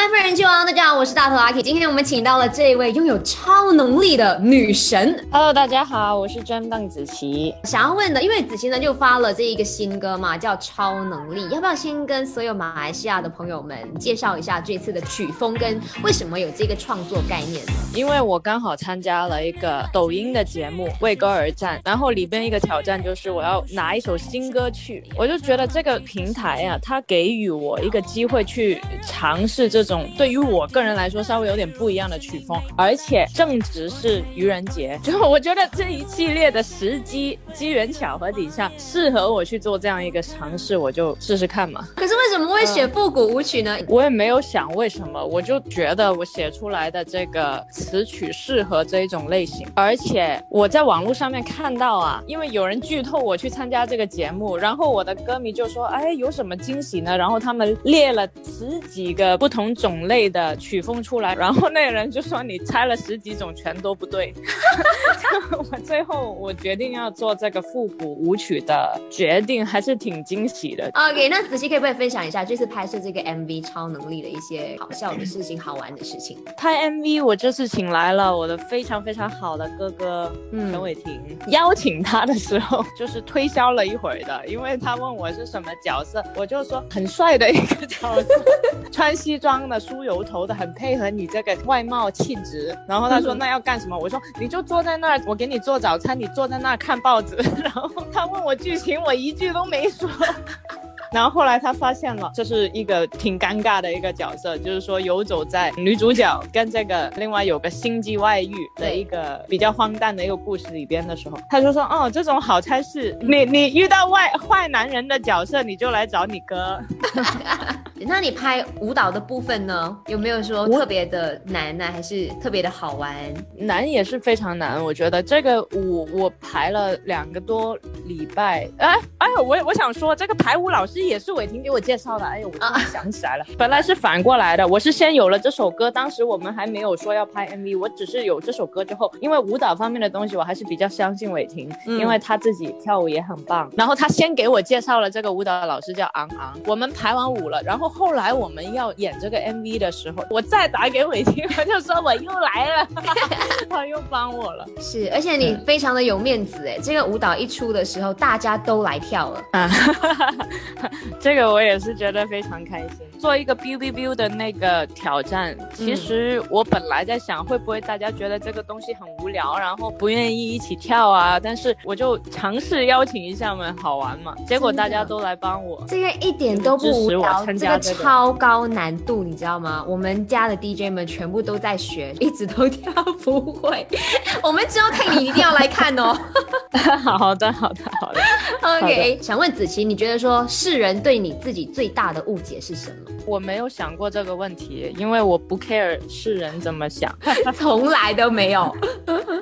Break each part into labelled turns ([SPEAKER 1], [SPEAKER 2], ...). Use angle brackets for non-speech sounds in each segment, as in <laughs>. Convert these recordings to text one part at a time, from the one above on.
[SPEAKER 1] 麦夫人王，大家好，我是大头阿 K。今天我们请到了这一位拥有超能力的女神。
[SPEAKER 2] Hello，大家好，我是真邓紫棋。
[SPEAKER 1] 想要问的，因为紫棋呢就发了这一个新歌嘛，叫《超能力》，要不要先跟所有马来西亚的朋友们介绍一下这次的曲风跟为什么有这个创作概念呢？
[SPEAKER 2] 因为我刚好参加了一个抖音的节目《为歌而战》，然后里边一个挑战就是我要拿一首新歌去，我就觉得这个平台啊，它给予我一个机会去尝试这。种对于我个人来说稍微有点不一样的曲风，而且正值是愚人节，就我觉得这一系列的时机机缘巧合底下，适合我去做这样一个尝试，我就试试看嘛。
[SPEAKER 1] 可是为什么会写复古舞曲呢？
[SPEAKER 2] 我也没有想为什么，我就觉得我写出来的这个词曲适合这一种类型，而且我在网络上面看到啊，因为有人剧透我去参加这个节目，然后我的歌迷就说，哎，有什么惊喜呢？然后他们列了十几个不同。种类的曲风出来，<laughs> 然后那个人就说你猜了十几种全都不对。<laughs> 我最后我决定要做这个复古舞曲的决定，还是挺惊喜的。
[SPEAKER 1] OK，那子熙可以不可以分享一下这次拍摄这个 MV 超能力的一些好笑的事情、好玩的事情？
[SPEAKER 2] 拍 MV 我这次请来了我的非常非常好的哥哥陈伟霆，邀请他的时候 <laughs> 就是推销了一会儿的，因为他问我是什么角色，我就说很帅的一个角色，穿西装。的梳油头的很配合你这个外貌气质，然后他说 <laughs> 那要干什么？我说你就坐在那儿，我给你做早餐，你坐在那儿看报纸。<laughs> 然后他问我剧情，我一句都没说。<laughs> 然后后来他发现了，这是一个挺尴尬的一个角色，就是说游走在女主角跟这个另外有个心机外遇的一个比较荒诞的一个故事里边的时候，他就说哦，这种好差事，你你遇到外坏男人的角色，你就来找你哥。
[SPEAKER 1] 那你拍舞蹈的部分呢？有没有说特别的难呢，还是特别的好玩？
[SPEAKER 2] 难也是非常难，我觉得这个舞我排了两个多礼拜。哎哎，我我想说，这个排舞老师也是伟霆给我介绍的。哎呦，我突然 <laughs> 想起来了，本来是反过来的，我是先有了这首歌，当时我们还没有说要拍 MV，我只是有这首歌之后，因为舞蹈方面的东西，我还是比较相信伟霆，因为他自己跳舞也很棒。然后他先给我介绍了这个舞蹈老师叫昂昂，我们排完舞了，然后。后来我们要演这个 MV 的时候，我再打给伟霆，<laughs> 我就说我又来了，<laughs> 他又帮我了。
[SPEAKER 1] 是，而且你非常的有面子哎，这个舞蹈一出的时候，大家都来跳了啊，<laughs>
[SPEAKER 2] 这个我也是觉得非常开心。做一个 biu biu biu 的那个挑战，其实我本来在想会不会大家觉得这个东西很无聊，然后不愿意一起跳啊，但是我就尝试邀请一下们，好玩嘛，结果大家都来帮我，
[SPEAKER 1] 这个一点都不无聊，这个。超高难度，你知道吗？我们家的 DJ 们全部都在学，一直都跳不会。<laughs> 我们之后看你一定要来看哦。<laughs>
[SPEAKER 2] 好的，好的，好的。
[SPEAKER 1] OK，想问子琪，你觉得说世人对你自己最大的误解是什么？
[SPEAKER 2] 我没有想过这个问题，因为我不 care 世人怎么想，<laughs>
[SPEAKER 1] 从来都没有。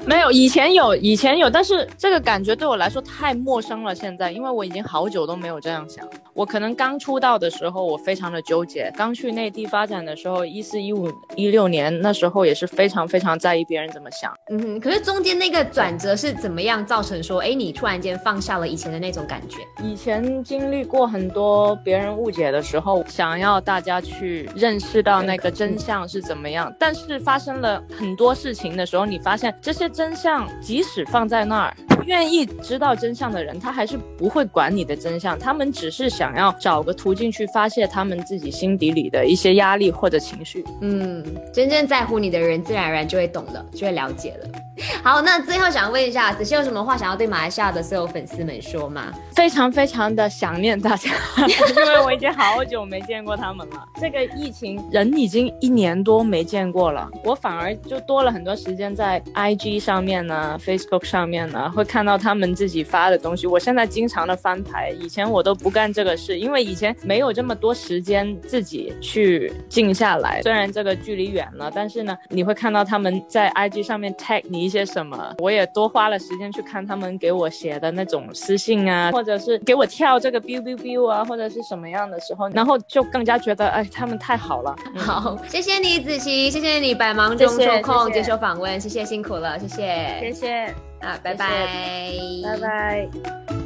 [SPEAKER 2] 没有，以前有，以前有，但是这个感觉对我来说太陌生了。现在，因为我已经好久都没有这样想。我可能刚出道的时候，我非常的纠结；刚去内地发展的时候，一四一五一六年那时候也是非常非常在意别人怎么想。
[SPEAKER 1] 嗯哼，可是中间那个转折是怎么样造成说，哎，你突然间放下了以前的那种感觉？
[SPEAKER 2] 以前经历过很多别人误解的时候，想要大家去认识到那个真相是怎么样，但是发生了很多事情的时候，你发现这些。真相即使放在那儿，愿意知道真相的人，他还是不会管你的真相。他们只是想要找个途径去发泄他们自己心底里的一些压力或者情绪。
[SPEAKER 1] 嗯，真正在乎你的人，自然而然就会懂了，就会了解了。<laughs> 好，那最后想问一下，子欣有什么话想要对马来西亚的所有粉丝们说吗？
[SPEAKER 2] 非常非常的想念大家，<laughs> 因为我已经好久没见过他们了。这个疫情，人已经一年多没见过了，我反而就多了很多时间在 IG 上面呢，Facebook 上面呢，会看到他们自己发的东西。我现在经常的翻牌，以前我都不干这个事，因为以前没有这么多时间自己去静下来。虽然这个距离远了，但是呢，你会看到他们在 IG 上面 tag 你。一些什么，我也多花了时间去看他们给我写的那种私信啊，或者是给我跳这个 biu biu biu 啊，或者是什么样的时候，然后就更加觉得，哎，他们太好了。
[SPEAKER 1] 好，谢谢你子琪，谢谢你百忙中抽空接受访问，谢谢辛苦了，谢谢，
[SPEAKER 2] 谢谢
[SPEAKER 1] 啊，拜拜，
[SPEAKER 2] 拜拜。